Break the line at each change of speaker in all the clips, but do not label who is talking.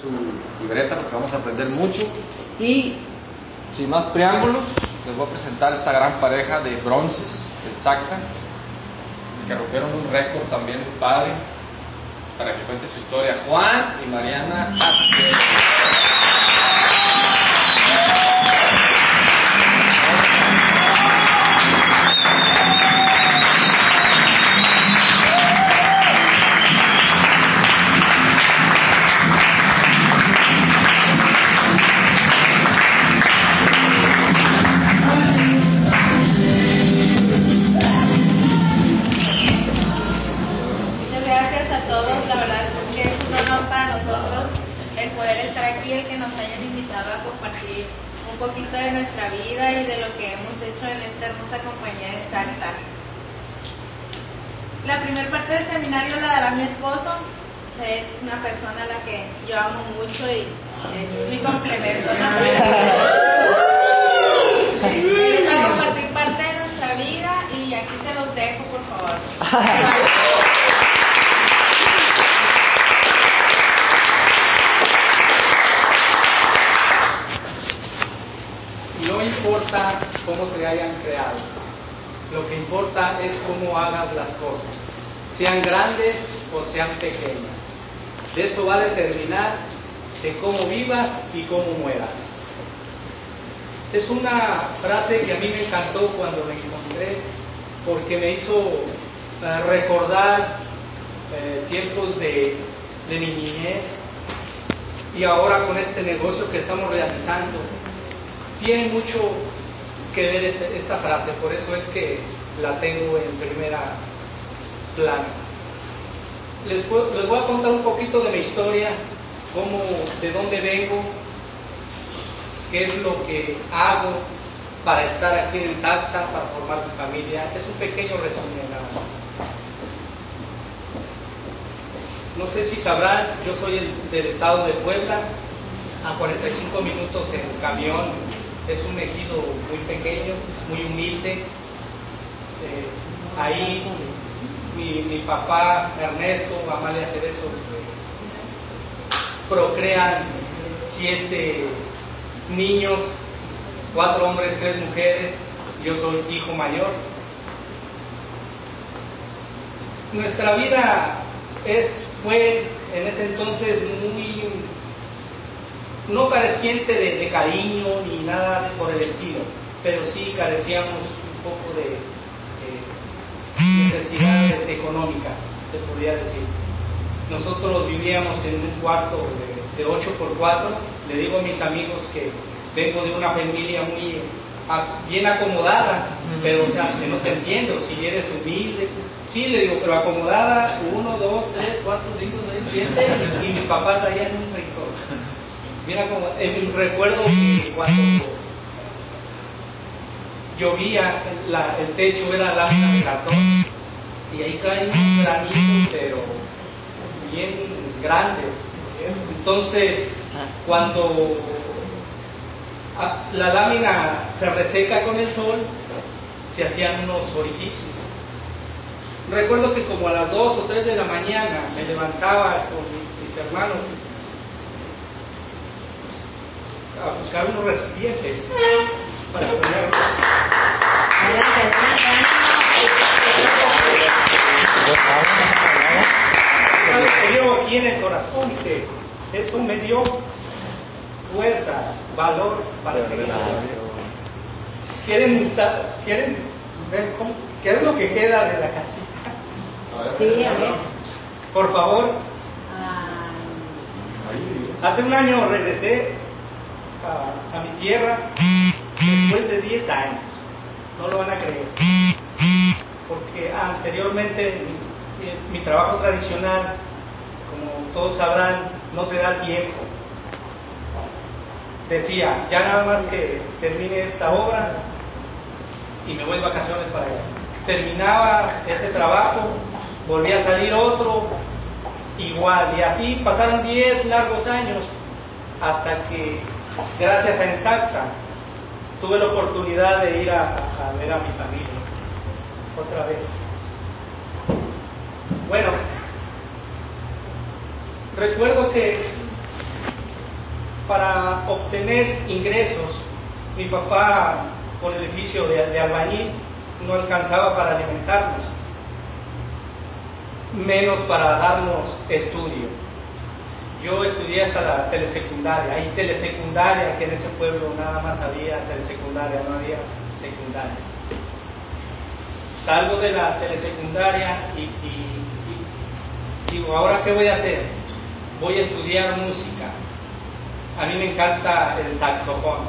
su libreta porque vamos a aprender mucho. Y sin más preámbulos les voy a presentar esta gran pareja de bronces exacta que rompieron un récord también padre para que cuente su historia. Juan y Mariana
poquito es una persona a la que yo amo mucho y es mi complemento. Les va a compartir parte de nuestra vida y aquí se los dejo, por favor.
importa cómo se hayan creado, lo que importa es cómo hagas las cosas, sean grandes o sean pequeñas. De eso va a determinar de cómo vivas y cómo mueras. Es una frase que a mí me encantó cuando la encontré porque me hizo eh, recordar eh, tiempos de, de niñez y ahora con este negocio que estamos realizando tiene mucho que ver este, esta frase, por eso es que la tengo en primera plana. Les, les voy a contar un poquito de mi historia, cómo, de dónde vengo, qué es lo que hago para estar aquí en Salta, para formar mi familia. Es un pequeño resumen. No sé si sabrán, yo soy del estado de Puebla, a 45 minutos en camión es un ejido muy pequeño, muy humilde. Eh, ahí mi, papá Ernesto, Amalia Cerezo, procrean siete niños, cuatro hombres, tres mujeres, yo soy hijo mayor. Nuestra vida es, fue en ese entonces muy no careciente de, cariño ni nada por el estilo, pero sí carecíamos un poco de, necesidades económicas, se podría decir. Nosotros vivíamos en un cuarto de, 8x4, le digo a mis amigos que vengo de una familia muy bien acomodada, pero o sea, si no te entiendo, si eres humilde, sí le digo, pero acomodada, 1, 2, 3, 4, 5, 6, 7, y mis papás allá en un rincón. Mira como, recuerdo que cuando llovía, el techo era lámina de cartón y ahí unos granitos, pero bien grandes. Entonces, cuando la lámina se reseca con el sol, se hacían unos orificios. Recuerdo que como a las 2 o 3 de la mañana me levantaba con mis hermanos a buscar unos recipientes para ponerlos. Aquí en el corazón que eso me dio fuerza, valor para seguir ¿Quieren, ¿Quieren ver cómo, qué es lo que queda de la casita?
Sí, a ver.
Por favor. Hace un año regresé a, mi tierra después de 10 años. No lo van a creer. Porque anteriormente mi, mi trabajo tradicional, como todos sabrán, no te da tiempo. Decía, ya nada más que termine esta obra y me voy de vacaciones para allá. Terminaba ese trabajo, volvía a salir otro, igual, y así pasaron 10 largos años hasta que gracias a Exacta, tuve la oportunidad de ir a, ver a mi familia otra vez. Bueno, recuerdo que para obtener ingresos, mi papá, con el oficio de, de albañil, no alcanzaba para alimentarnos, menos para darnos estudio. Yo estudié hasta la telesecundaria, hay telesecundaria que en ese pueblo nada más había telesecundaria, no había secundaria. Salgo de la telesecundaria y, y, digo, ¿ahora qué voy a hacer? Voy a estudiar música. A mí me encanta el saxofón.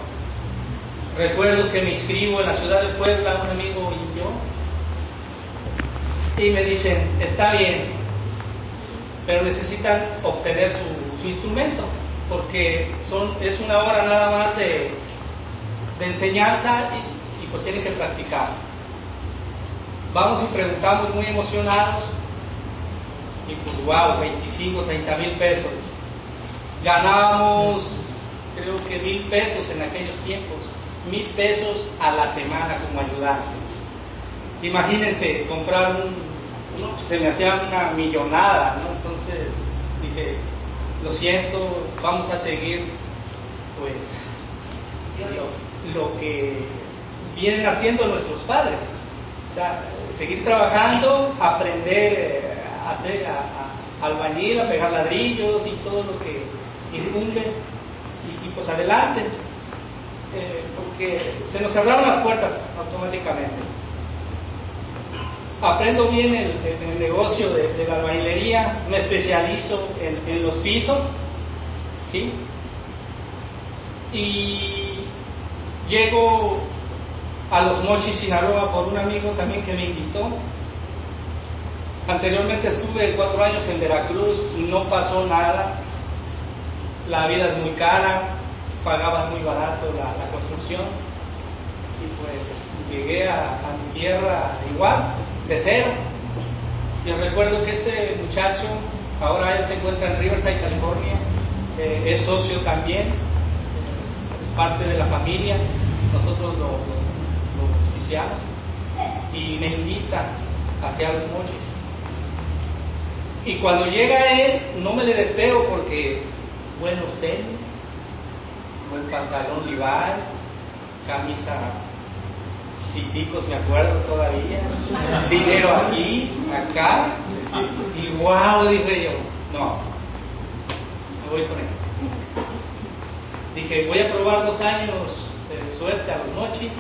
Recuerdo que me inscribo en la ciudad de Puebla, un amigo y yo, y me dicen, está bien, pero necesitan obtener su, su instrumento, porque son, es una hora nada más de, de enseñanza y, pues tienen que practicar. Vamos y preguntamos muy emocionados, y pues wow, 25, 30 mil pesos. Ganábamos, creo que mil pesos en aquellos tiempos, mil pesos a la semana como ayudantes. Imagínense comprar un, no, se me hacía una millonada, ¿no? Entonces dije, lo siento, vamos a seguir, pues, lo, lo que vienen haciendo nuestros padres. O sea, seguir trabajando, aprender a hacer a, a albañil, a pegar ladrillos y todo lo que incumbe, y, y pues adelante, eh, porque se nos cerraron las puertas automáticamente aprendo bien el, negocio de, la albañilería, me especializo en, los pisos, ¿sí? Y llego a los Mochis, Sinaloa, por un amigo también que me invitó. Anteriormente estuve cuatro años en Veracruz, no pasó nada, la vida es muy cara, pagaban muy barato la, construcción y pues llegué a mi tierra igual, de cero. Yo recuerdo que este muchacho, ahora él se encuentra en Riverside, California, eh, es socio también, eh, es parte de la familia, nosotros lo, lo, auspiciamos y me invita a que a los mochis. Y cuando llega él, no me le despego porque buenos tenis, buen pantalón Levi's, camisa chiquiticos, me acuerdo todavía, dinero aquí, acá, y wow, dije yo, no, me voy con él. Dije, voy a probar dos años de suerte a los mochis,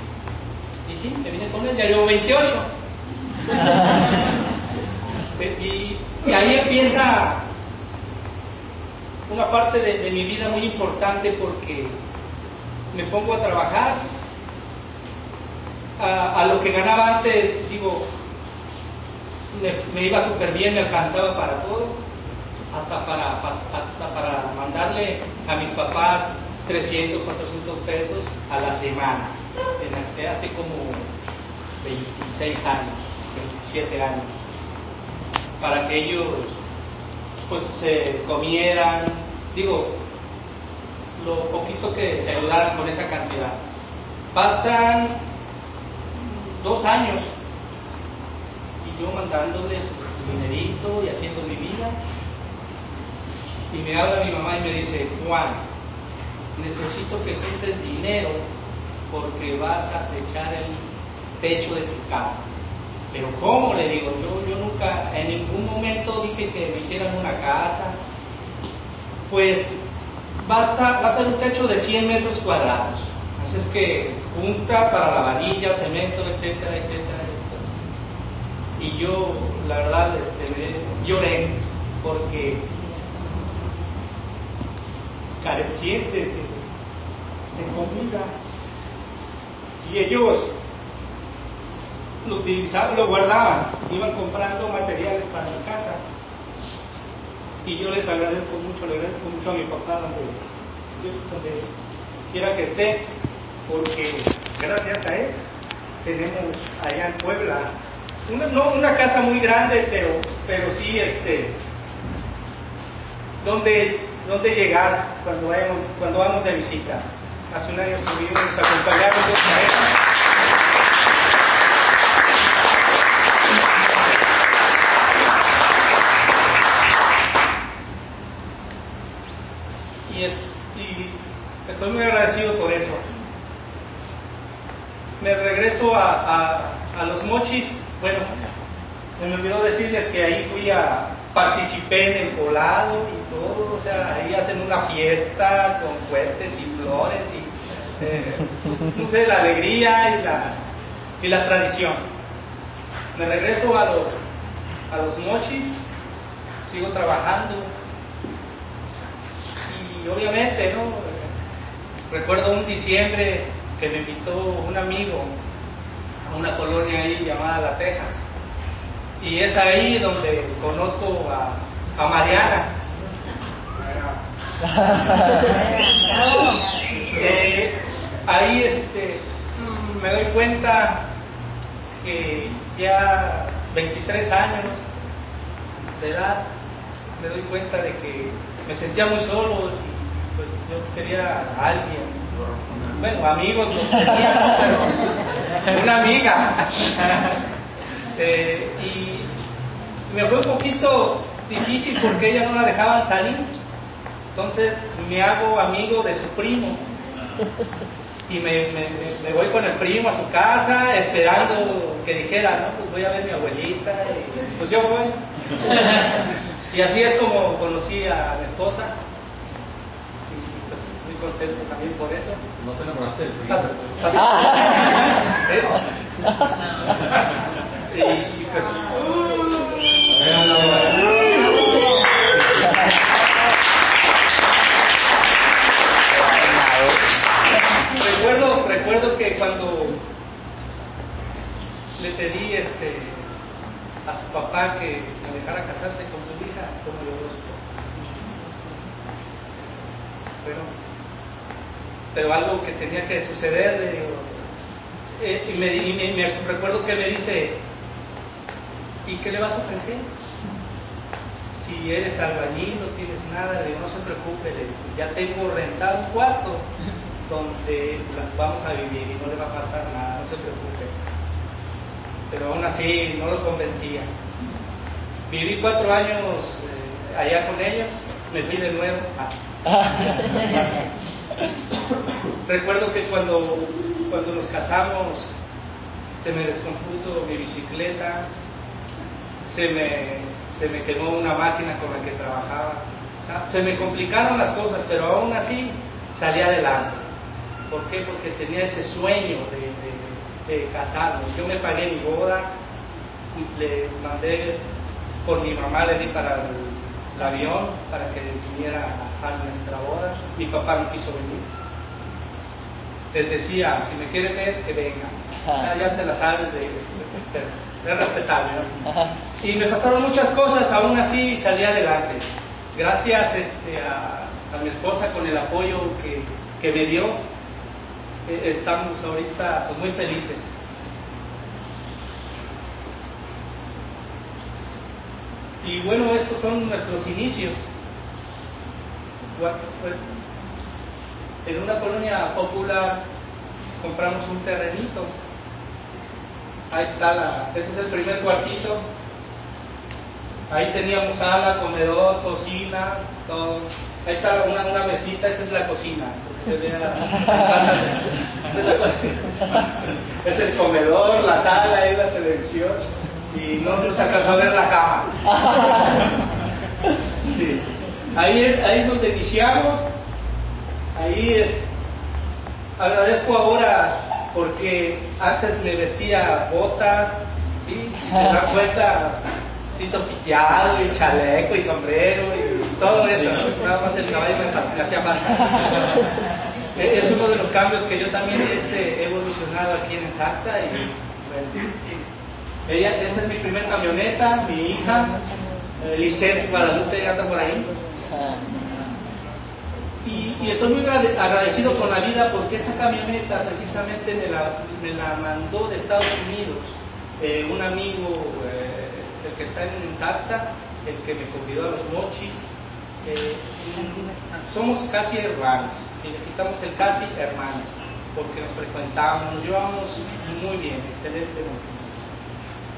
y sí, me vine con él, ya llevo 28. y, y, ahí empieza una parte de, de mi vida muy importante porque me pongo a trabajar a, a, lo que ganaba antes, digo, me, me iba súper bien, me alcanzaba para todo, hasta para, hasta para mandarle a mis papás 300, 400 pesos a la semana, en, hace como 26 años, 27 años, para que ellos pues se comieran, digo, lo poquito que se ayudaran con esa cantidad. Pasan dos años y yo mandándoles su dinerito y haciendo mi vida. Y me habla mi mamá y me dice, Juan, necesito que juntes dinero porque vas a echar el techo de tu casa. Pero ¿cómo? Le digo, yo, yo nunca, en ningún momento dije que me hicieran una casa. Pues vas a, va a ser un techo de 100 metros cuadrados. Así es que junta para la varilla, cemento, etcétera, etcétera, etcétera. Y yo, la verdad, este, lloré porque carecientes de, de comida. Y ellos lo utilizaban, lo guardaban, iban comprando materiales para la casa. Y yo les agradezco mucho, le agradezco mucho a mi papá donde, donde quiera que esté, porque gracias a él tenemos allá en Puebla una, no una casa muy grande, pero, pero sí este, donde, donde llegar cuando vamos, cuando vamos de visita. Hace un año estuvimos, nos acompañaron dos es, y estoy muy agradecido por eso. Me regreso a, a, los mochis, bueno, se me olvidó decirles que ahí fui a, participé en el colado y todo, o sea, ahí hacen una fiesta con fuertes y flores y, eh, no sé, la alegría y la, y la tradición. Me regreso a los, a los mochis, sigo trabajando y obviamente, ¿no? Recuerdo un diciembre que me invitó un amigo a una colonia ahí llamada La Texas. Y es ahí donde conozco a, a Mariana. Eh, ahí este, me doy cuenta que ya 23 años de edad, me doy cuenta de que me sentía muy solo y pues yo quería a alguien. Bueno, amigos los tenía, pero una amiga. Eh, y me fue un poquito difícil porque ella no la dejaban salir. Entonces me hago amigo de su primo y me, me, voy con el primo a su casa esperando que dijera, no, pues voy a ver mi abuelita y pues yo voy. y así es como conocí a mi esposa contento también por eso.
¿No te enamoraste del?
¿Eh? y, pues... recuerdo, recuerdo que cuando le pedí este, a su papá que me dejara casarse con su hija, como yo pero, pero algo que tenía que suceder, eh, y, me, me, recuerdo que me dice, ¿y qué le vas a ofrecer? Si eres albañil, no tienes nada, le digo, no se preocupe, ya tengo rentado un cuarto donde vamos a vivir y no le va a faltar nada, no se preocupe. Pero aún así no lo convencía. Viví cuatro años eh, allá con ellos, me fui de nuevo. Recuerdo que cuando, cuando nos casamos se me descompuso mi bicicleta, se me, se me quemó una máquina con la que trabajaba. se me complicaron las cosas, pero aún así salí adelante. ¿Por qué? Porque tenía ese sueño de, de, casarme. Yo me pagué mi boda, le mandé por mi mamá, le di para el, avión para que viniera a nuestra boda. Mi papá no quiso venir. Les decía, si me quiere ver, que venga. Ya, te la sabes, de, es respetable. Y me pasaron muchas cosas, aún así salí adelante. Gracias este, a, a mi esposa con el apoyo que, que me dio, eh, estamos ahorita pues, muy felices. Y bueno, estos son nuestros inicios. En una colonia popular compramos un terrenito. Ahí está la, ese es el primer cuartito. Ahí teníamos sala, comedor, cocina, todo. Ahí está una, una mesita, esa es la cocina es el comedor, la sala y la televisión y no nos alcanzó a ver la cama. Ahí, es, ahí es donde iniciamos, ahí es, agradezco ahora porque antes me vestía botas, ¿sí? si se da cuenta, cinto piteado y chaleco y sombrero y todo eso, nada más el caballo me, hacía falta. es uno de los cambios que yo también este, he evolucionado aquí en Exacta y ella, esta es mi primer camioneta, mi hija, Lisette Guadalupe anda por ahí. Y, y, estoy muy agradecido con la vida porque esa camioneta precisamente me la, me la mandó de Estados Unidos eh, un amigo eh, el que está en Salta, el que me convidó a los mochis. Eh, somos casi hermanos, si le quitamos el casi hermanos, porque nos frecuentamos, nos llevamos muy bien, excelente.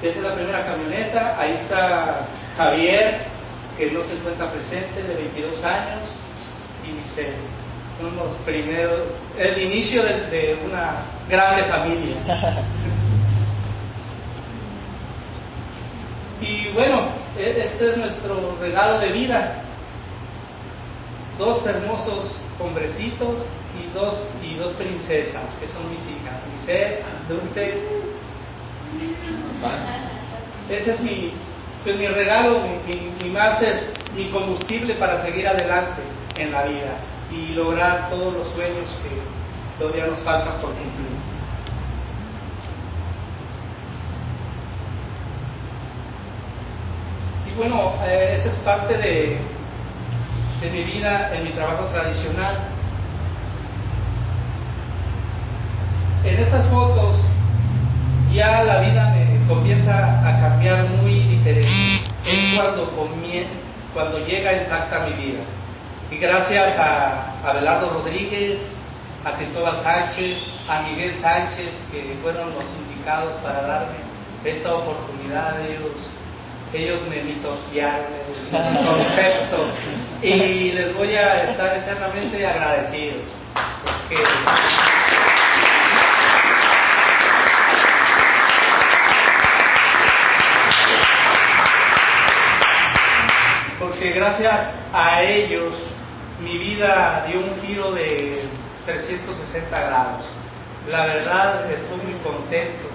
Esa es la primera camioneta, ahí está Javier, que no se encuentra presente, de 22 años, y Michelle. son los primeros, el inicio de, de una grande familia. Y bueno, e- este es nuestro regalo de vida. Dos hermosos hombrecitos y dos, y dos princesas, que son mis hijas, Lisette, Dulce. Ese es mi, pues mi regalo, mi, mi- más es mi combustible para seguir adelante en la vida y lograr todos los sueños que todavía nos faltan por cumplir. Y bueno, eh, esa es parte de, de mi vida en mi trabajo tradicional. En estas fotos ya la vida me comienza a cambiar muy diferente. Es cuando, cuando llega exacta mi vida. Y gracias a Abelardo Rodríguez, a Cristóbal Sánchez, a Miguel Sánchez, que fueron los indicados para darme esta oportunidad, ellos, ellos me mitotearon el concepto y les voy a estar eternamente agradecido. Porque porque gracias a ellos mi vida dio un giro de 360 grados. La verdad estoy muy contento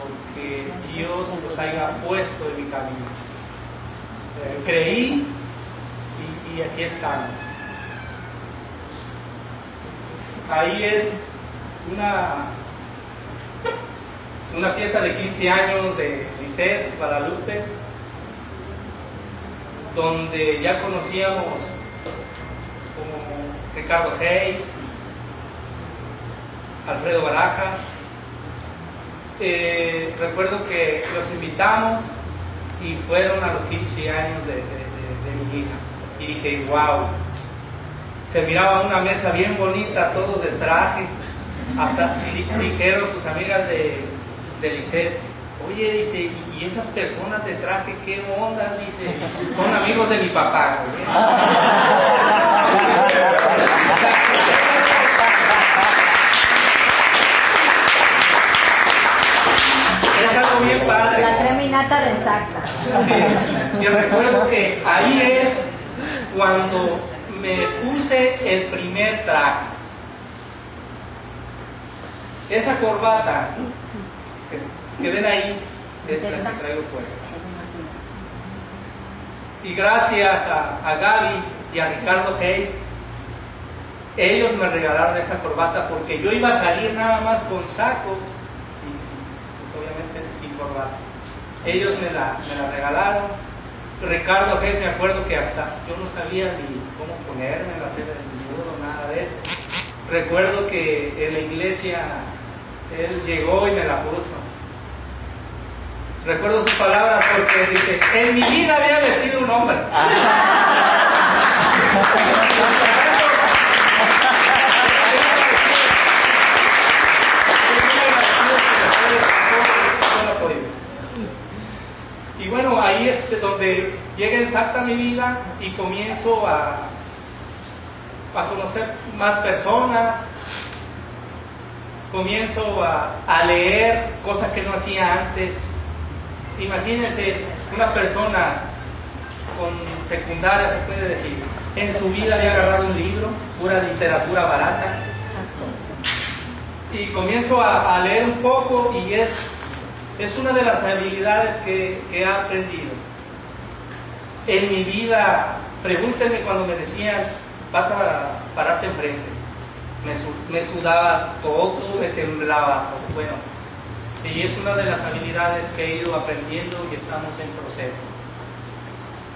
porque Dios los haya puesto en mi camino. Eh, creí y, aquí estamos. Ahí es una, una fiesta de 15 años de Lisette Guadalupe donde ya conocíamos como Ricardo Hayes, Alfredo Barajas. Eh, recuerdo que los invitamos y fueron a los 15 años de, mi hija. Y dije, wow, se miraba una mesa bien bonita, todos de traje. Hasta di- dijeron sus amigas de, de Lisette, oye, dice, "¿y- esas personas de traje, qué onda? Dice, son amigos de mi papá. Es algo bien padre.
La creminata de Sacta.
Sí, Yo recuerdo que ahí es cuando me puse el primer traje. Esa corbata que, ven ahí es la que traigo puesta. Y gracias a, Gaby y a Ricardo Hayes, ellos me regalaron esta corbata porque yo iba a salir nada más con saco y pues, obviamente sin corbata. Ellos me la, me la regalaron. Ricardo Hayes me acuerdo que hasta yo no sabía ni cómo ponerme, hacer el nudo, nada de eso. Recuerdo que en la iglesia él llegó y me la puso. Recuerdo sus palabras porque dice, en mi vida había vestido un hombre. Y bueno, ahí es donde llega exacta mi vida y comienzo a, a conocer más personas, comienzo a, a leer cosas que no hacía antes. Imagínense una persona con secundaria, se puede decir, en su vida había agarrado un libro, pura literatura barata, y comienzo a, leer un poco y es, es una de las habilidades que, que he aprendido. En mi vida, pregúntenme cuando me decían, vas a pararte enfrente. Me, me sudaba todo, me temblaba. Bueno, y es una de las habilidades que he ido aprendiendo y estamos en proceso.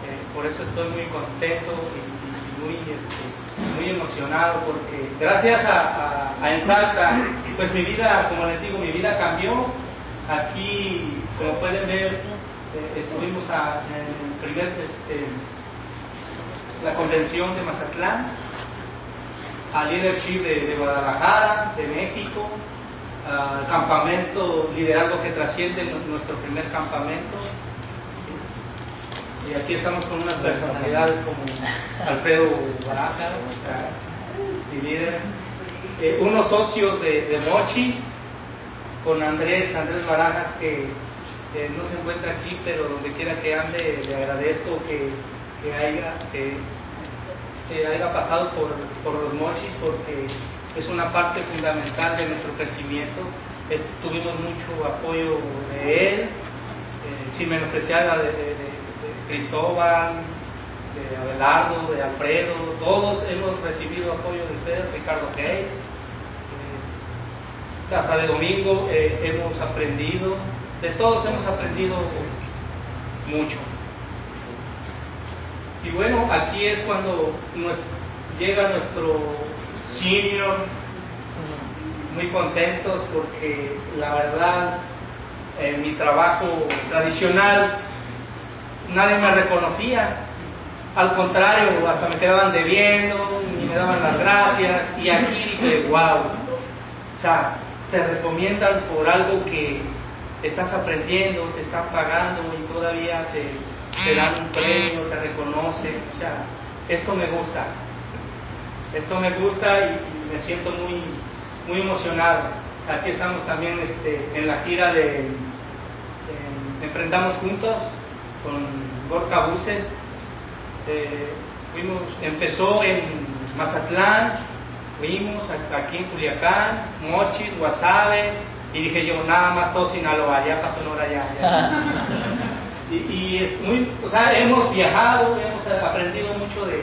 Eh, por eso estoy muy contento y, muy, este, muy emocionado porque gracias a, a, a Ensalta, pues mi vida, como les digo, mi vida cambió. Aquí, como pueden ver, eh, estuvimos a- en el primer, este, la convención de Mazatlán, al leadership de, de Guadalajara, de México, al campamento Liderazgo que trasciende, nu- nuestro primer campamento. Y aquí estamos con unas personalidades como Alfredo Baraja, mi líder, eh, unos socios de, Mochis, con Andrés, Andrés Barajas, que no se encuentra aquí, pero donde quiera que ande, le agradezco que, que haya, que, haya pasado por, por los Mochis, porque es una parte fundamental de nuestro crecimiento. tuvimos mucho apoyo de él, eh, sin menospreciar la de, Cristóbal, de Abelardo, de Alfredo, todos hemos recibido apoyo de ustedes, Ricardo Hayes. Eh, hasta de domingo eh, hemos aprendido, de todos hemos aprendido mucho. Y bueno, aquí es cuando llega nuestro senior, muy contentos porque la verdad en mi trabajo tradicional nadie me reconocía. Al contrario, hasta me quedaban debiendo y me daban las gracias. Y aquí dije, wow. O sea, te recomiendan por algo que estás aprendiendo, te están pagando y todavía te dan un premio, te reconocen. O sea, esto me gusta. Esto me gusta y, me siento muy, muy emocionado. Aquí estamos también este, en la gira de Emprendamos Juntos con Gorka Buses. Eh, fuimos, empezó en Mazatlán, fuimos aquí en Culiacán, Mochis, Guasave, y dije yo, nada más todo Sinaloa, ya pasó Sonora ya. ya. y, y muy, o sea, hemos viajado, hemos aprendido mucho de,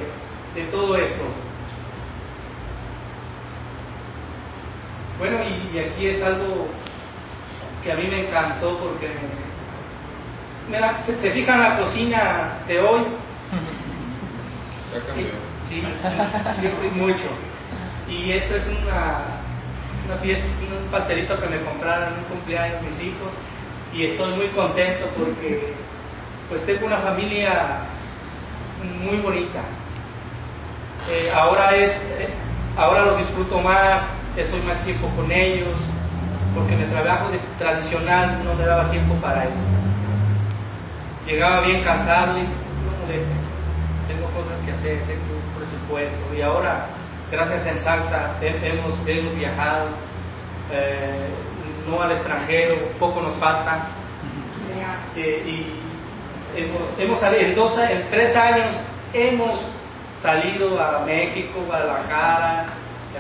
de todo esto. Bueno, y, aquí es algo que a mí me encantó porque se, se fijan la cocina de hoy. Sí, mucho. Y esto es una, una fiesta, un pastelito que me compraron en un cumpleaños mis hijos y estoy muy contento porque pues tengo una familia muy bonita. Eh, ahora es, eh, ahora los disfruto más, estoy más tiempo con ellos, porque mi trabajo tradicional no me daba tiempo para eso. Llegaba bien cansado y no moleste, tengo cosas que hacer, tengo un presupuesto y ahora, gracias en Salta, hemos, hemos viajado, eh, no al extranjero, poco nos falta. Eh, y hemos, hemos salido, en, dos, en tres años hemos salido a México, Guadalajara,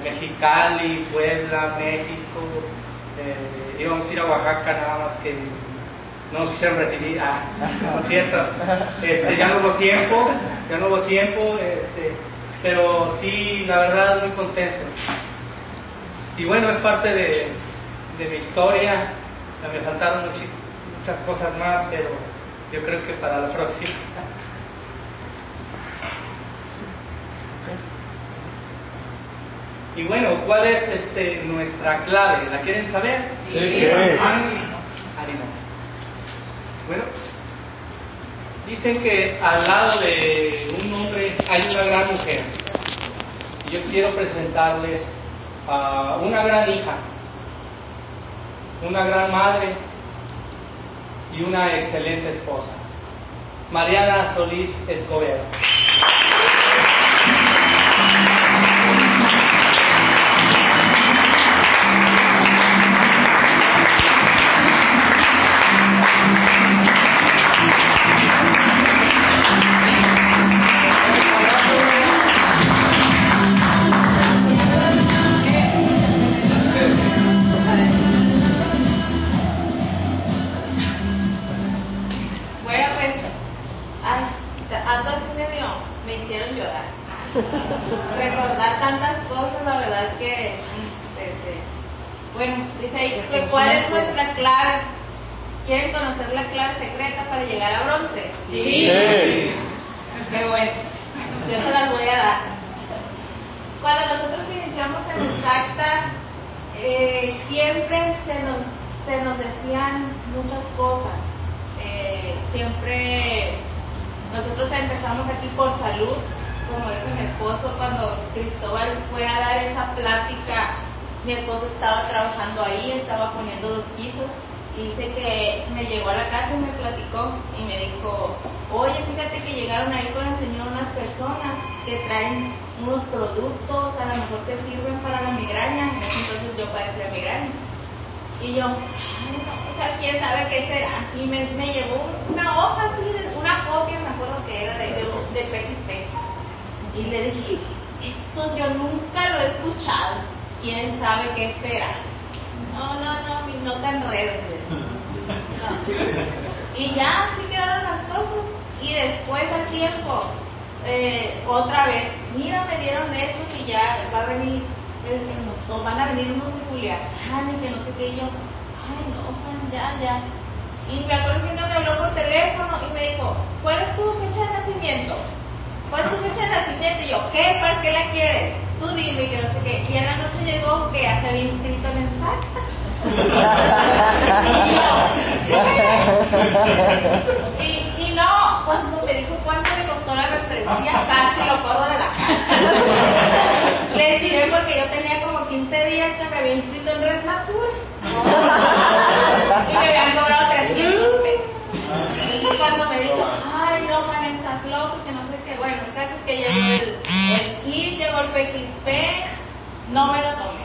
Mexicali, Puebla, México, eh, íbamos a ir a Oaxaca nada más que no nos quisieron recibir, ah, no cierto, este, ya no hubo tiempo, ya no hubo tiempo, este, pero sí, la verdad, muy contento. Y bueno, es parte de, de mi historia, me faltaron muchas cosas más, pero yo creo que para la próxima. Y bueno, ¿cuál es este, nuestra clave? ¿La quieren saber?
Sí. sí.
Bueno, dicen que al lado de un hombre hay una gran mujer. Y yo quiero presentarles a una gran hija, una gran madre y una excelente esposa. Mariana Solís Escobedo.
Llegaron ahí con el Señor unas personas que traen unos productos, a lo mejor te sirven para la migraña. entonces yo padecía migraña. Y yo, o sea, quién sabe qué será. Y me, me llevó una hoja así, una copia, me acuerdo que era de, de, de Y le dije, esto yo nunca lo he escuchado. ¿Quién sabe qué será? No, no, no, no te enredes. Y ya así quedaron las cosas. Y después al tiempo, eh, otra vez, mira, me dieron esto y ya va a venir, o van a venir unos de Culiacán y que no sé qué. yo, ay, no, ya, ya. Y me acuerdo que uno me habló por teléfono y me dijo, ¿cuál es tu fecha de nacimiento? ¿Cuál es tu fecha de nacimiento? Y yo, ¿qué? ¿Para qué la quieres? Tú dime que no sé qué. Y en la noche llegó que ya se había inscrito en el y, y no, cuando me dijo cuánto le costó la referencia, casi lo corro de la casa. Le diré porque yo tenía como 15 días que me había inscrito en Red y me habían cobrado 300 pesos. Y cuando me dijo, ay no, man, estás loco, que no sé qué, bueno, el caso es que llegó el, el kit, llegó el PXP, no me lo tomé.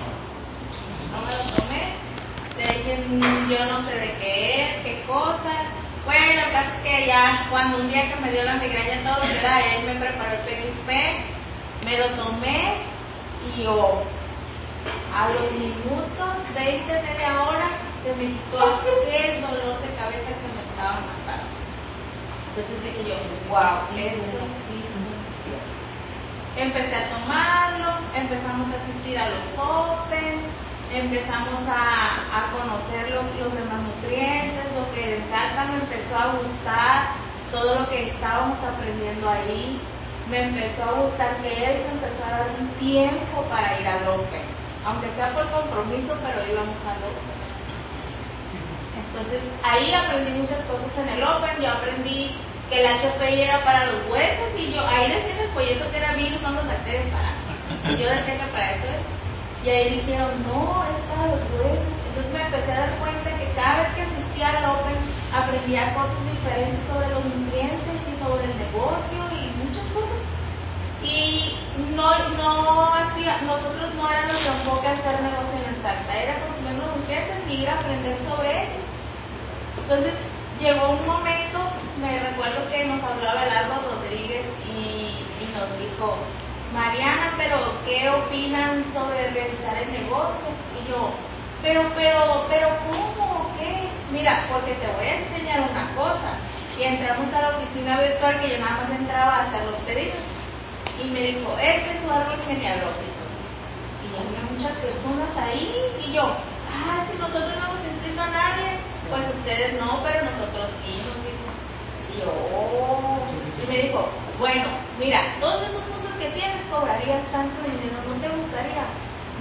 No me lo tomé yo no sé de qué es, qué cosa. Bueno, es que ya cuando un día que me dio la migraña todo lo que era, él me preparó el PXP, me lo tomé y yo a los minutos, 20, media hora, se me quitó aquel dolor de cabeza que me estaba matando. Entonces dije yo, wow, esto sí Empecé a tomarlo, empezamos a asistir a los Open, empezamos a, conocer los, demás nutrientes, lo que de Salta me empezó a gustar, todo lo que estábamos aprendiendo ahí, me empezó a gustar que él empezó a dar un tiempo para ir al Open, aunque sea por compromiso, pero íbamos al Open. Entonces ahí aprendí muchas cosas en el Open, yo aprendí que el HPI era para los huesos y yo ahí decía el folleto que era virus, no los bacterias para. Y yo decía que para eso es. Y ahí dijeron, no, es para los huesos. Entonces me empecé a dar cuenta que cada vez que asistía al Open aprendía cosas diferentes sobre los nutrientes y sobre el negocio y muchas cosas. Y no, no hacía, nosotros no era nuestro enfoque hacer negocio en el Salta, era consumir los nutrientes y ir a aprender sobre ellos. Entonces llegó un momento, me recuerdo que nos hablaba Álvaro Rodríguez y, y nos dijo, Mariana, pero ¿qué opinan sobre realizar el negocio? Y yo, pero, pero, pero, ¿cómo? ¿Qué? Mira, porque te voy a enseñar una cosa. Y entramos a la oficina virtual que yo nada más entraba a hacer los pedidos. Y me dijo, este es su árbol genealógico. Y había muchas personas ahí. Y yo, ah, si nosotros no hemos inscrito a nadie, pues ustedes no, pero nosotros sí. Y yo, oh". Y me dijo, bueno, mira, todos esos que tienes cobrarías tanto dinero, ¿no te gustaría?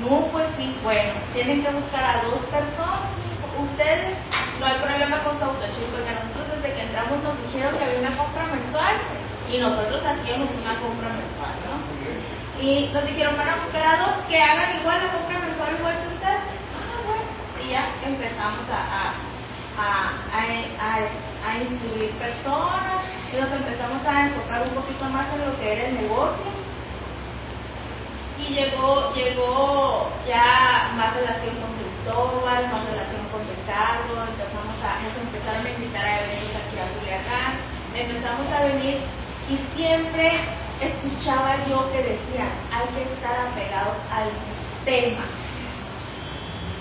No, pues sí, bueno, tienen que buscar a dos personas. Ustedes, no hay problema con su autochip, porque nosotros desde que entramos nos dijeron que había una compra mensual y nosotros hacíamos una compra mensual, ¿no? Y nos dijeron, van a buscar a dos que hagan igual la compra mensual igual que ustedes. Ah, bueno, y ya empezamos a, a, a, a, a incluir personas y nos empezamos a enfocar un poquito más en lo que era el negocio y llegó, llegó ya más relación con Cristóbal, más relación con Ricardo, empezamos a, nos empezaron a invitar a eventos aquí a Culiacán, empezamos a venir y siempre escuchaba yo que decía, hay que estar apegados al tema.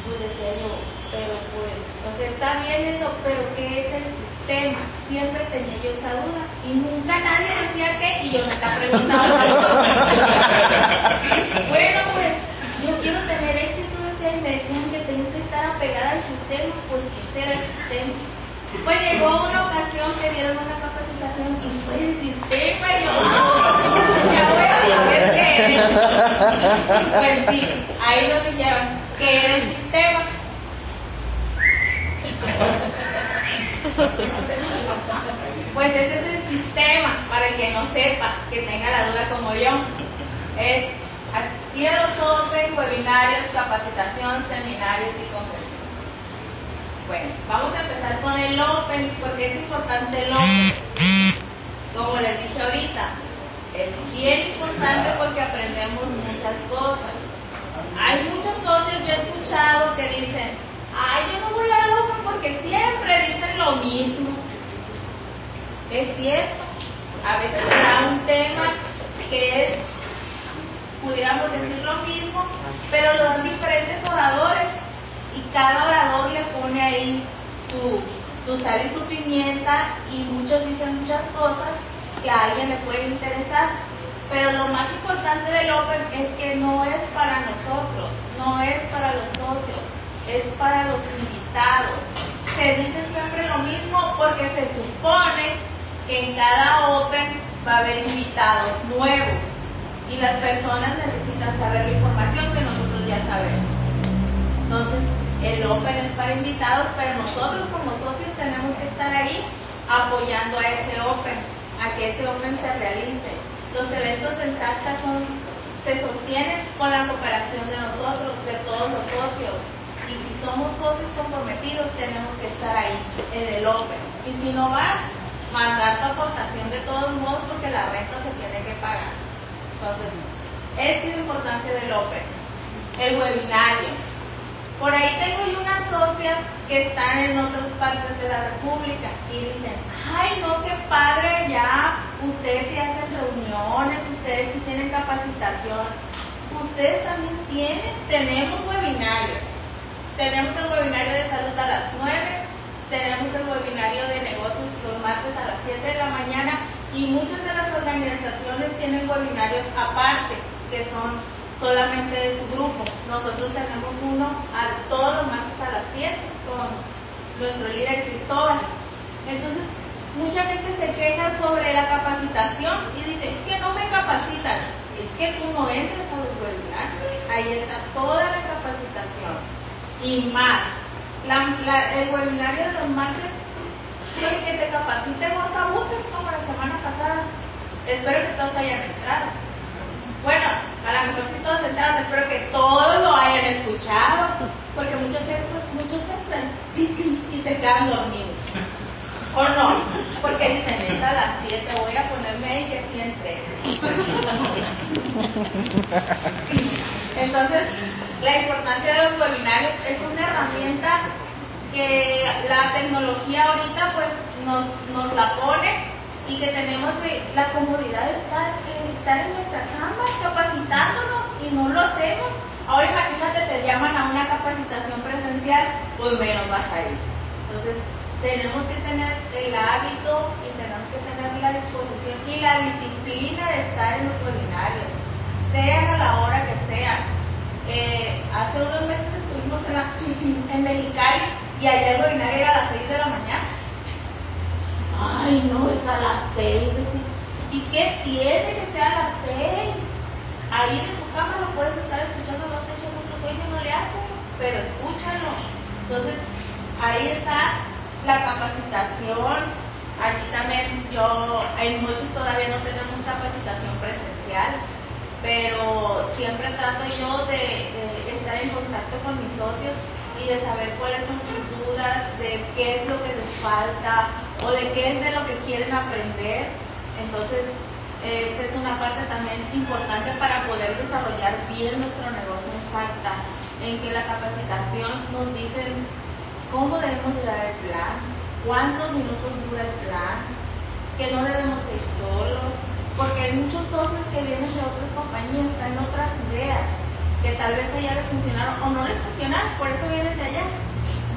Pues decía yo, pero pues, entonces está bien eso, pero ¿qué es el tema. Siempre tenía yo esa duda y nunca nadie decía qué y yo me estaba preguntando. bueno, pues yo quiero tener éxito, decía, y me decían que tengo que estar apegada al sistema porque ese era el sistema. Pues llegó una ocasión que dieron una capacitación y fue el sistema y yo, ¡oh! ya voy a saber qué es. Pues sí, ahí lo dijeron, que era el sistema. Pues ese es el sistema, para el que no sepa, que tenga la duda como yo. Es los Open, webinarios, capacitación, seminarios y conferencias. Bueno, vamos a empezar con el Open, porque es importante el Open. Como les dije ahorita, es bien importante porque aprendemos muchas cosas. Hay muchos socios, yo he escuchado que dicen, ay, yo no voy al Open porque siempre dicen lo mismo. Es cierto, a veces se da un tema que es, pudiéramos decir lo mismo, pero lo dan diferentes oradores y cada orador le pone ahí su, sal y su pimienta y muchos dicen muchas cosas que a alguien le puede interesar. Pero lo más importante del Open es que no es para nosotros, no es para los socios, es para los invitados. Se dice siempre lo mismo porque se supone que en cada Open va a haber invitados nuevos y las personas necesitan saber la información que nosotros ya sabemos. Entonces, el Open es para invitados, pero nosotros como socios tenemos que estar ahí apoyando a ese Open, a que ese Open se realice. Los eventos en SACTA son, se sostienen con la cooperación de nosotros, de todos los socios. Y si somos socios comprometidos, tenemos que estar ahí, en el Open. Y si no vas, mandar tu aportación de todos modos porque la renta se tiene que pagar. Entonces, es lo importante del Open. El webinario. Por ahí tengo yo unas socias que están en otras partes de la República y dicen, ay no, qué padre ya, ustedes sí hacen reuniones, ustedes sí tienen capacitación, ustedes también tienen, tenemos webinarios, tenemos el webinario de salud a las 9, tenemos el webinario de negocios los martes a las 7 de la mañana y muchas de las organizaciones tienen webinarios aparte, que son solamente de su grupo. Nosotros tenemos uno a, todos los martes a las 7 con nuestro líder Cristóbal. Entonces, mucha gente se queja sobre la capacitación y dice, es que no me capacitan. Es que tú no entras a los webinarios. Ahí está toda la capacitación. Y más, el webinario de los martes quiere que te capacite Gorka Buses como la semana pasada. Espero que todos hayan entrado. Bueno, a lo mejor si todos entraron, espero que todos lo hayan escuchado, porque muchos muchos entran y se quedan dormidos. ¿O no? Porque dicen, es a las 7, voy a ponerme ahí que entré. Entonces, la importancia de los webinarios es una herramienta que la tecnología ahorita pues nos, nos la pone y que tenemos la comodidad de estar, estar en nuestra cama capacitándonos y no lo hacemos. Ahora imagínate, te llaman a una capacitación presencial, pues menos vas a ir. Entonces, tenemos que tener el hábito y tenemos que tener la disposición y la disciplina de estar en los webinarios, sean a la hora que sean. Eh, hace unos meses estuvimos en, la, en Mexicali y allá el webinario era a las 6 de la mañana ay no, es a las seis. ¿Y qué tiene que ser a las seis? Ahí en tu cama lo puedes estar escuchando, no te eches mucho sueño, no le haces, pero escúchalo. Entonces, ahí está la capacitación. Aquí también yo, en muchos todavía no tenemos capacitación presencial, pero siempre trato yo de, de estar en contacto con mis socios y de saber cuáles son sus dudas, de qué es lo que les falta o de qué es de lo que quieren aprender. Entonces, esta es una parte también importante para poder desarrollar bien nuestro negocio en falta, en que la capacitación nos dicen cómo debemos de dar el plan, cuántos minutos dura el plan, que no debemos ir solos, porque hay muchos socios que vienen de otras compañías, traen otras ideas que tal vez allá les funcionaron o no les funcionaron, por eso vienen de allá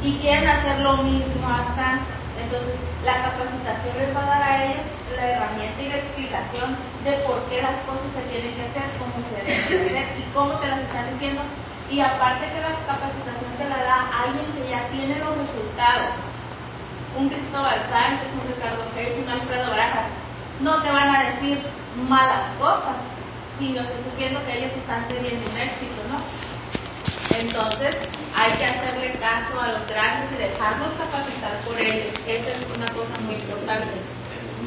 y quieren hacer lo mismo acá. Entonces, la capacitación les va a dar a ellos la herramienta y la explicación de por qué las cosas se tienen que hacer, cómo se deben hacer y cómo te las están diciendo. Y aparte que la capacitación te la da alguien que ya tiene los resultados. Un Cristóbal Sánchez, un Ricardo Pérez, un Alfredo Brajas, no te van a decir malas cosas, y yo estoy viendo que ellos están teniendo un éxito, ¿no? Entonces, hay que hacerle caso a los grandes y dejarnos capacitar por ellos. Esa es una cosa muy importante.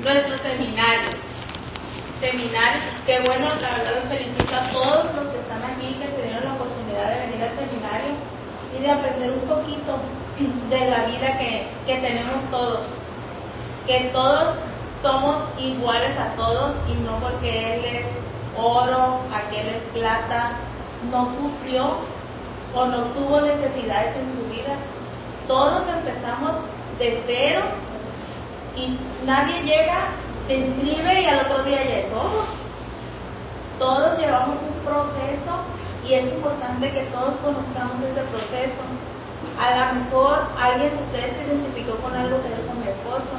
Nuestros seminarios. Seminarios, qué bueno, la verdad los felicito a todos los que están aquí, que se dieron la oportunidad de venir al seminario. Y de aprender un poquito de la vida que, que tenemos todos. Que todos somos iguales a todos y no porque él es oro, aquel es plata, no sufrió o no tuvo necesidades en su vida. Todos empezamos de cero y nadie llega, se inscribe y al otro día ya es todo. Todos llevamos un proceso y es importante que todos conozcamos ese proceso. A lo mejor alguien de ustedes se identificó con algo que dijo mi esposo,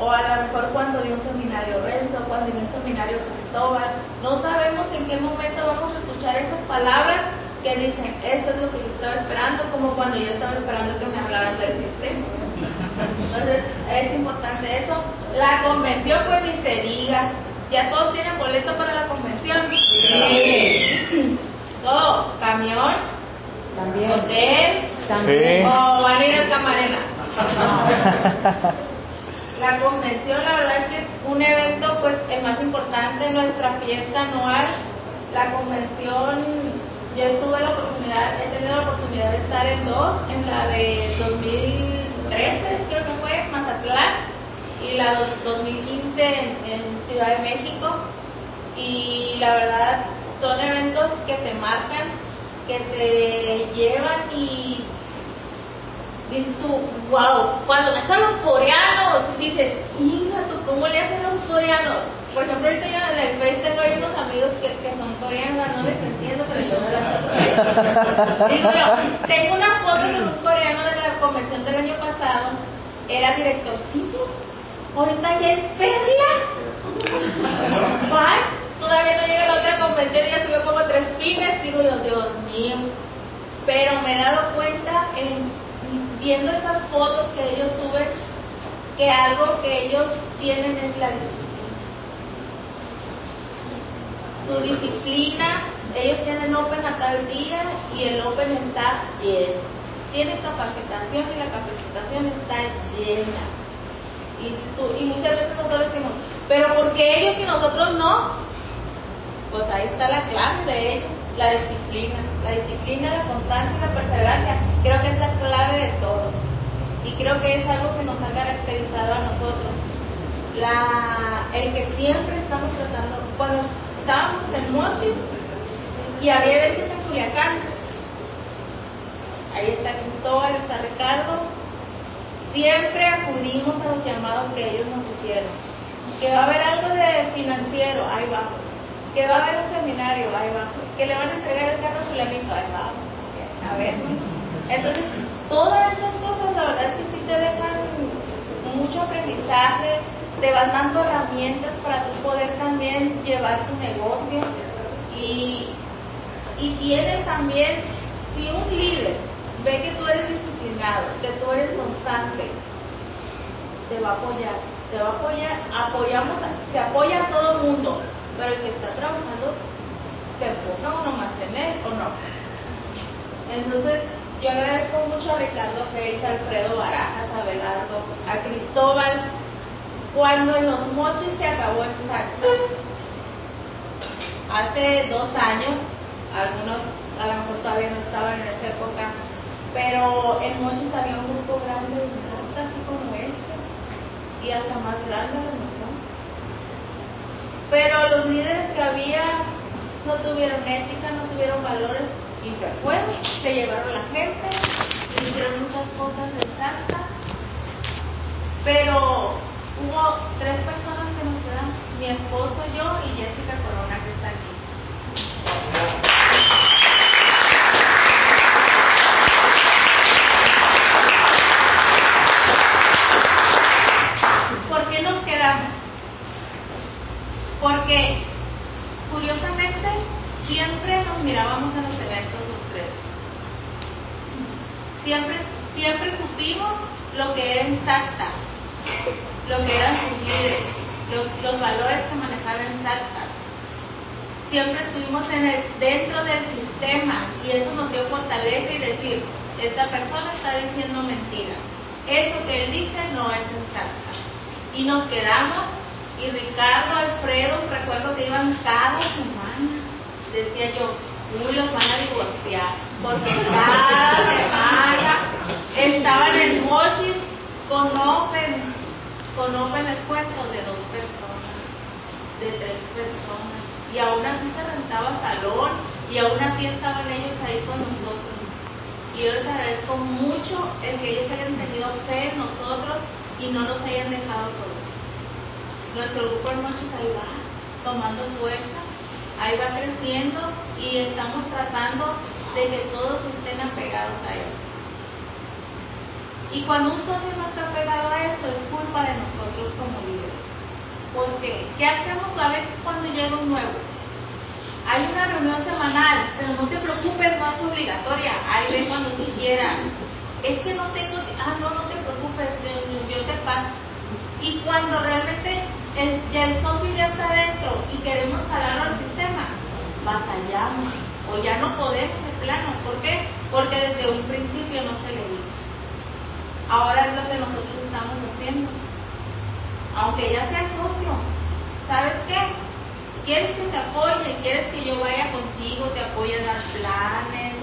o a lo mejor cuando dio un seminario Renzo, cuando dio un seminario Cristóbal. No sabemos en qué momento vamos a escuchar esas palabras que dicen, esto es lo que yo estaba esperando, como cuando yo estaba esperando que me hablaran del sistema. Entonces, es importante eso. La convención, pues ni se diga. ¿Ya todos tienen boleto para la convención? Sí. Todo. ¿Camión?
También.
¿Hotel?
También.
¿O van a ir al camarena? La convención, la verdad es que es un evento, pues, el más importante, nuestra fiesta anual. La convención, yo tuve la oportunidad, he tenido la oportunidad de estar en dos, en la de 2013, creo que fue, Mazatlán, y la de 2015 en, en Ciudad de México. Y la verdad, son eventos que te marcan, que te llevan y dices tú, wow, cuando ves a los coreanos, dices, hija, ¿tú cómo le hacen los coreanos? Por ejemplo, ahorita yo en el Face tengo ahí unos amigos que, que son coreanos, no les entiendo, pero yo no las Digo yo, tengo una foto con un coreano de la convención del año pasado, era directorcito, ahorita ya es perla. Bye. Todavía no llega a la otra convención y ya subió como tres pines, digo yo, Dios mío. Pero me he dado cuenta en viendo esas fotos que ellos suben, que algo que ellos tienen es la disciplina. Su disciplina, ellos tienen Open a tal día y el Open está lleno. Tienen capacitación y la capacitación está llena. Y, tú, y muchas veces nosotros decimos, pero ¿por qué ellos y nosotros no? Pues ahí está la clave de ellos, la disciplina. La disciplina, la constancia y la perseverancia creo que es la clave de todos. Y creo que es algo que nos ha caracterizado a nosotros. La, el que siempre estamos tratando, cuando estábamos en Mochis y había eventos en Culiacán, ahí está Cristóbal, está Ricardo, siempre acudimos a los llamados que ellos nos hicieron. Que va a haber algo de financiero, ahí vamos. Que va a haber un seminario, ahí vamos. Que le van a entregar el carro Fulanito, ahí vamos. A ver. Entonces, todas esas cosas, la verdad es que sí te dejan mucho aprendizaje, te van dando herramientas para tú poder también llevar tu negocio y, y tienes también, si un líder ve que tú eres disciplinado, que tú eres constante, te va a apoyar, te va a apoyar, apoyamos, se apoya a todo el mundo, pero el que está trabajando se enfoca uno más en o no. Entonces, yo agradezco mucho a Ricardo Félix, a Alfredo Barajas, a Belardo, a Cristóbal, cuando en los mochis se acabó el SACTA. Hace dos años, algunos a lo mejor todavía no estaban en esa época, pero en mochis había un grupo grande de así como este, y hasta más grande a lo mejor. Pero los líderes que había no tuvieron ética, no tuvieron valores y se fueron, se llevaron la gente, hicieron muchas cosas exactas, pero hubo tres personas que nos quedan, mi esposo, yo y Jessica Corona que está aquí. ¿Por qué nos quedamos? Porque curiosamente siempre nos mirábamos en los eventos los tres. Siempre, siempre supimos lo que era intacta, lo que eran sus líderes, los, valores que manejaban en Salta. Siempre estuvimos en el, dentro del sistema y eso nos dio fortaleza y decir, esta persona está diciendo mentiras. Eso que él dice no es en Salta. Y nos quedamos y Ricardo, Alfredo, recuerdo que iban cada semana. Decía yo, uy, los van a divorciar. Porque cada semana estaban en Mochis con Open salón, y aún así estaban ellos ahí con nosotros. Y yo les agradezco mucho el que ellos hayan tenido fe en nosotros y no nos hayan dejado solos. Nuestro grupo de noches ahí va, tomando fuerza, ahí va creciendo y estamos tratando de que todos estén apegados a él. Y cuando un socio no está apegado a eso, es culpa de nosotros como líderes. Porque, ¿qué hacemos a veces cuando llega un nuevo? Hay una reunión semanal, pero no te preocupes, no es obligatoria. Ahí ven cuando tú quieras. Es que no tengo, ah, no, no te preocupes, yo, te paso. Y cuando realmente el, ya el socio ya está dentro y queremos jalarlo al sistema, batallamos o ya no podemos de plano. ¿Por qué? Porque desde un principio no se le dijo. Ahora es lo que nosotros estamos haciendo. Aunque ya sea socio, ¿sabes qué? ¿Quieres que te apoye? ¿Quieres que yo vaya contigo, te apoye a dar planes?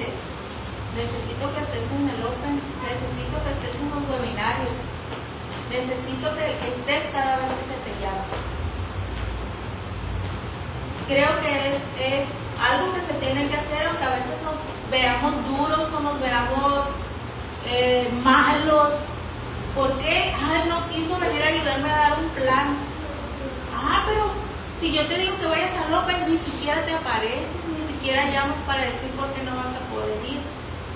Necesito que estés en el Open, necesito que estés en los webinarios, necesito que estés cada vez que te. Creo que es, algo que se tiene que hacer, aunque a veces nos veamos duros o nos veamos eh, malos. ¿Por qué? Ay, no quiso venir a ayudarme a dar un plan. Ah, pero si yo te digo que vayas a López, ni siquiera te apareces, ni siquiera llamas para decir por qué no vas a poder ir.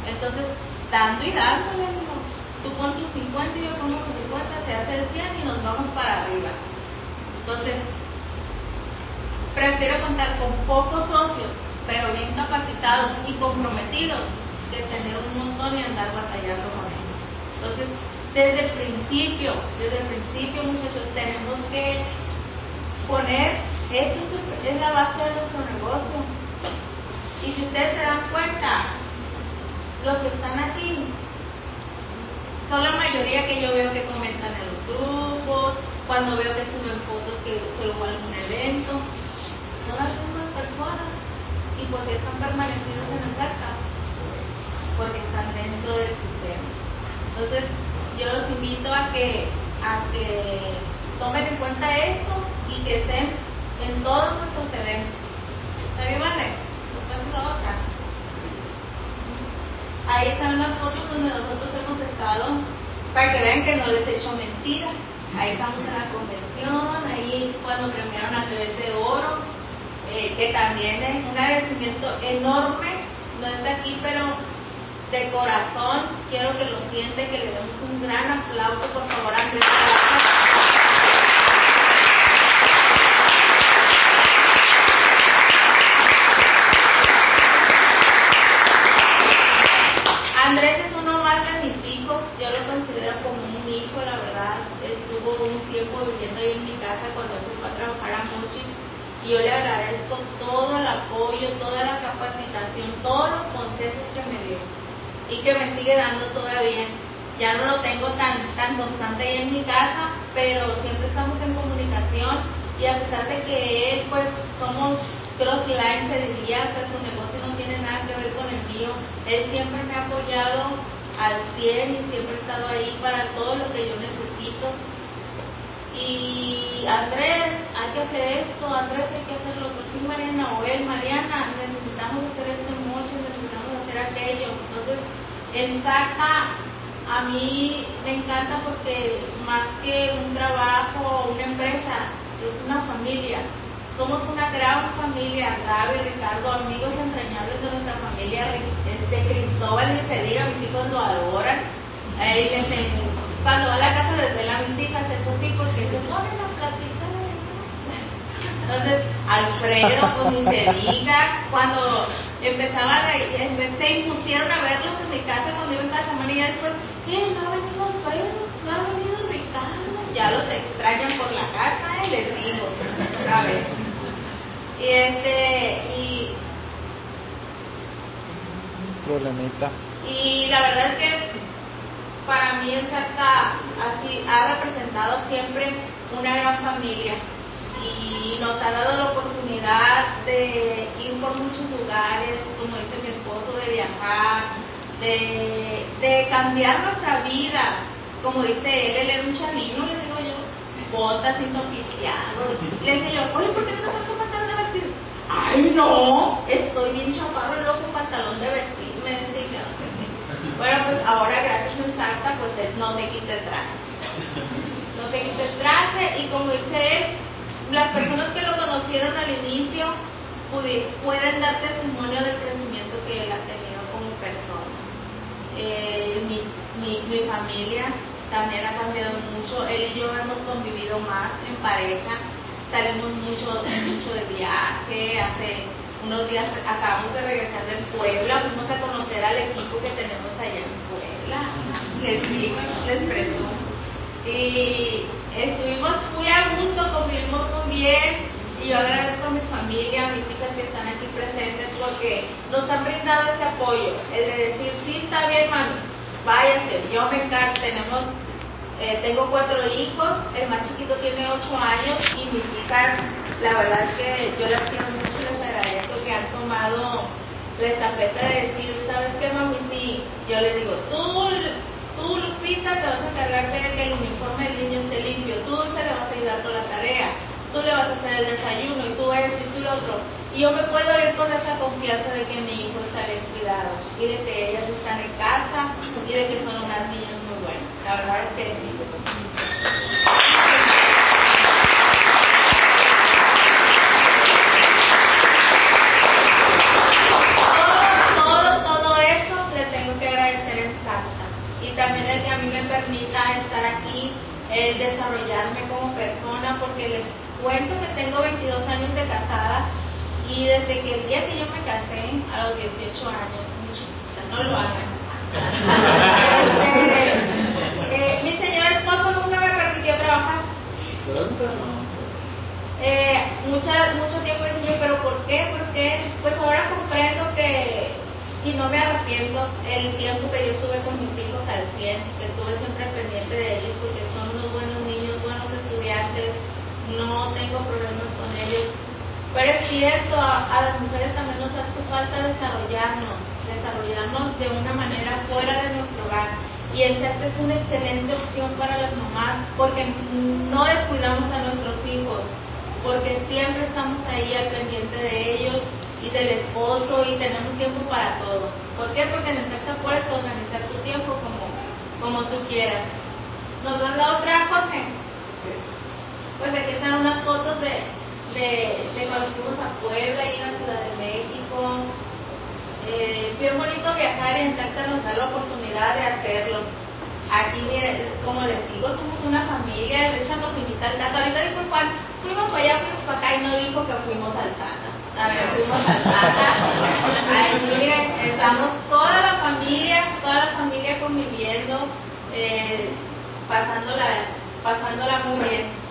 Entonces, dando y dando, amigo. Tú pon tus 50 y yo pongo tus 50, se hace el 100 y nos vamos para arriba. Entonces, prefiero contar con pocos socios, pero bien capacitados y comprometidos, que tener un montón y andar batallando con ellos. Entonces, desde el principio, desde el principio, muchachos, tenemos que poner eso es la base de nuestro negocio. Y si ustedes se dan cuenta, los que están aquí son la mayoría que yo veo que comentan en los grupos, cuando veo que suben fotos que subo a algún evento, son las mismas personas. ¿Y por qué están permanecidos en el cerca? Porque están dentro del sistema. Entonces, yo los invito a que, a que tomen en cuenta esto y que estén en todos nuestros eventos. ¿Está vale? Después la otra. Ahí están las fotos donde nosotros hemos estado para que vean que no les he hecho mentira. Ahí estamos en la convención, ahí cuando premiaron a Tres de Oro, eh, que también es un agradecimiento enorme. No está aquí, pero de corazón quiero que lo siente, que le demos un gran aplauso, por favor, a. Andrés es uno más de mis hijos, yo lo considero como un hijo, la verdad. Estuvo un tiempo viviendo ahí en mi casa cuando se fue a trabajar a Mochi y yo le agradezco todo el apoyo, toda la capacitación, todos los consejos que me dio y que me sigue dando todavía. Ya no lo tengo tan, tan constante ahí en mi casa, pero siempre estamos en comunicación y a pesar de que él, pues somos crossline, se diría, pues su negocio tiene nada que ver con el mío. Él siempre me ha apoyado al 100 y siempre ha estado ahí para todo lo que yo necesito. Y Andrés, hay que hacer esto, Andrés, hay que hacer lo otro. Sí, Mariana, o él, Mariana, necesitamos hacer este mucho, necesitamos hacer aquello. Entonces, en Saka, a mí me encanta porque más que un trabajo o una empresa, es una familia somos una gran familia, Gaby, Ricardo, amigos entrañables de nuestra familia, este Cristóbal, ni se diga, mis hijos lo adoran. cuando va a la casa de Estela, mis hijas, eso sí, porque Entonces, Alfredo, pues ni se diga, cuando empezaban, a, se impusieron a verlos en mi casa cuando iba en casa, y después, ¿qué? ¿No ha venido Alfredo? ¿No ha venido Ricardo? Ya los extrañan por la casa, ¿eh? les digo, otra vez. Y este, y.
Problemita.
Y la verdad es que para mí el así ha representado siempre una gran familia y nos ha dado la oportunidad de ir por muchos lugares, como dice mi esposo, de viajar, de, cambiar nuestra vida. Como dice él, él era un chavino, le digo yo, botas sin oficial. Le decía yo, oye, ¿por qué no te pones un pantalón de vestir? Ay, no, estoy bien chaparro, loco, pantalón de vestir. Me decía. Bueno, pues ahora gracias a Santa, pues él no te quita el traje. No te quita el traje y como dice él, las personas que lo conocieron al inicio pueden dar testimonio del crecimiento que él ha tenido como persona. Eh, mi, mi, mi familia también ha cambiado mucho. Él y yo hemos convivido más en pareja. Salimos mucho, mucho de viaje. Hace unos días acabamos de regresar del Puebla. Fuimos a conocer al equipo que tenemos allá en Puebla. Les digo, les presumo. Y estuvimos muy a gusto, convivimos muy bien. Y yo agradezco a mi familia, a mis hijas que están aquí presentes porque nos han brindado este apoyo. El de decir, sí, está bien, mami, váyase, yo me encargo. Tenemos, eh, tengo cuatro hijos, el más chiquito tiene ocho años y mis hijas, la verdad es que yo las quiero mucho, les agradezco que han tomado la estafeta de decir, ¿sabes qué, mami? Sí, yo les digo, tú, tú, Lupita, te vas a encargar de que el uniforme del niño esté limpio, tú se le vas a ayudar con la tarea tú le vas a hacer el desayuno y tú esto y tú lo otro. Y yo me puedo ir con esa confianza de que mi hijo está bien cuidado y de que ellas están en casa y de que son unas niñas. La verdad es que todo, todo, todo eso le tengo que agradecer en Santa. Y también el que a mí me permita estar aquí, el desarrollarme como persona, porque les cuento que tengo 22 años de casada y desde que el día que yo me casé, a los 18 años, muy chiquita, no lo hagan. Este, eh, mi señor esposo nunca me permitió trabajar. Eh, mucha, mucho tiempo dije yo, pero ¿por qué? Porque pues ahora comprendo que, y no me arrepiento, el tiempo que yo estuve con mis hijos al 100, que estuve siempre pendiente de ellos porque son unos buenos niños, buenos estudiantes, no tengo problemas con ellos. Pero es cierto, a las mujeres también nos hace falta desarrollarnos, desarrollarnos de una manera fuera de nuestro hogar. Y el sexo es una excelente opción para las mamás porque no descuidamos a nuestros hijos, porque siempre estamos ahí al pendiente de ellos y del esposo y tenemos tiempo para todo. ¿Por qué? Porque en el sexo puedes organizar tu tiempo como, como tú quieras. ¿Nos das la otra, Jorge? Pues aquí están unas fotos de, de, de cuando fuimos a Puebla y en la Ciudad de México. Eh, bien bonito viajar y Tacta nos da la oportunidad de hacerlo. Aquí, miren, como les digo, somos una familia, Richard nos invita al Tata. Ahorita dijo Juan, fuimos para allá, fuimos para acá y no dijo que fuimos al Tata. A ver, fuimos al Tata. Ahí, miren, estamos toda la familia, toda la familia conviviendo, eh, pasándola, pasándola muy bien.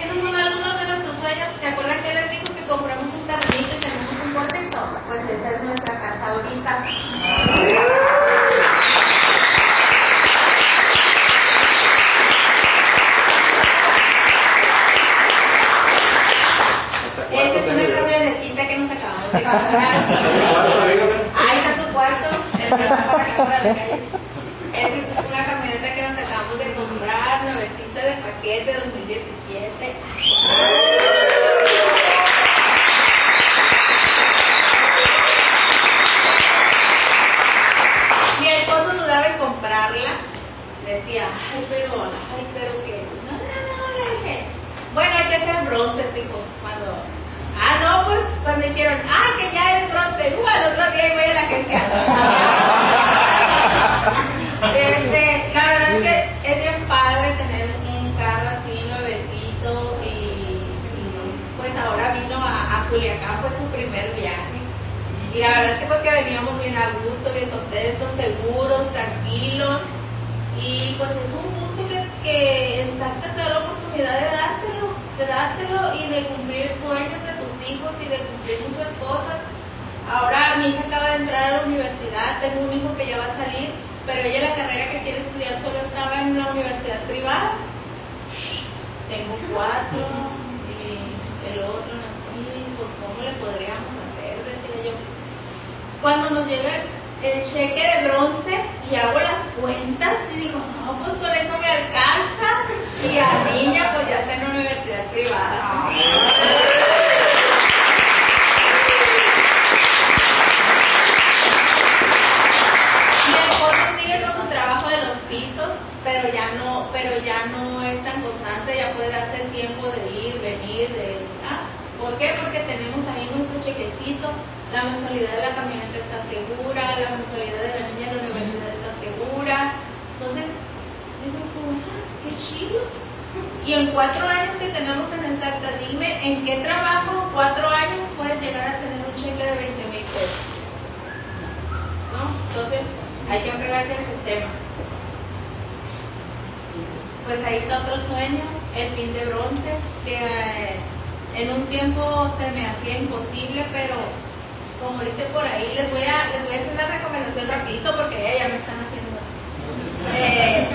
Algunos de nuestros sueños. ¿Se acuerdan que les dijo que compramos un terrenito y tenemos un cuartito? Pues esa es nuestra casa ahorita. Esa es una camionetita que nos acabamos de comprar. Ahí está tu cuarto, el y digo, no, pues con eso me alcanza. Y a niña, en qué trabajo, cuatro años puedes llegar a tener un cheque de 20 mil pesos. ¿No? Entonces, hay que entregarse al sistema. Pues ahí está otro sueño, el pin de bronce, que eh, en un tiempo se me hacía imposible, pero como dice por ahí, les voy a, les voy a hacer una recomendación rapidito porque ya, ya me están haciendo así. Eh,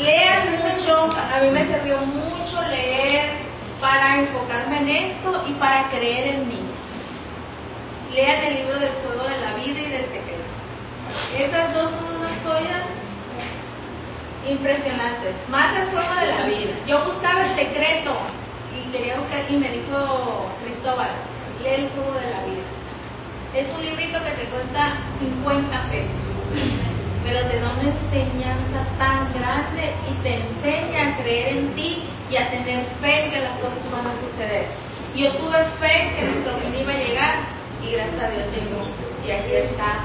lean mucho, a mí me sirvió mucho leer para enfocarme en esto y para creer en mí. Lean el libro del fuego de la vida y del secreto. Esas dos son unas joyas impresionantes. Más el fuego de la vida. Yo buscaba el secreto y quería buscar, y me dijo Cristóbal, lee el fuego de la vida. Es un librito que te cuesta 50 pesos, pero te da una enseñanza tan grande y te enseña a creer en ti y a tener fe en que las cosas van a suceder. Yo tuve fe que nuestro fin iba a llegar y gracias a Dios llegó. Y aquí está.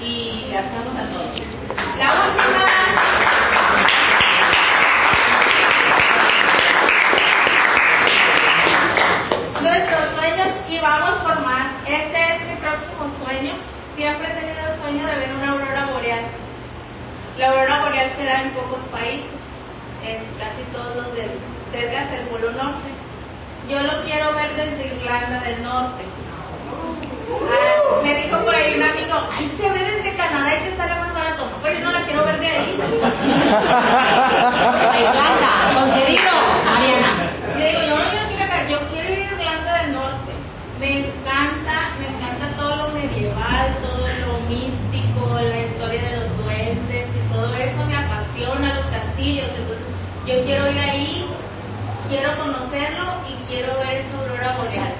Y le hacemos a todos. La última. Nuestros sueños y vamos por más. Este es mi próximo sueño. Siempre he tenido el sueño de ver una aurora boreal. La aurora boreal se da en pocos países, casi todos los del cerca del Polo Norte. Yo lo quiero ver desde Irlanda del Norte. Ah, me dijo por ahí un amigo, ay, se ve desde Canadá y que sale más barato. Pero yo no la quiero ver de ahí.
Irlanda, concedido, Mariana.
Le digo, yo no yo no quiero acá, yo quiero ir a Irlanda del Norte. Me encanta, me encanta todo lo medieval, todo lo místico, la historia de los duendes y todo eso me apasiona, los castillos. Entonces, yo quiero ir ahí, quiero conocerlo y quiero ver esa aurora boreal.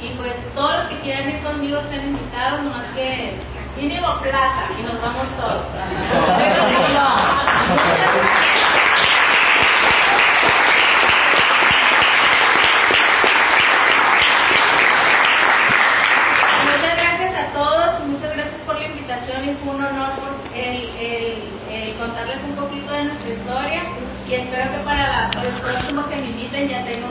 Y pues todos los que quieran ir conmigo están invitados, nomás que mínimo plata y nos vamos todos. Muchas gracias a todos, muchas gracias por la invitación y fue un honor por el, el- el contarles un poquito de nuestra historia y espero que para la- para el próximo que me inviten ya tenga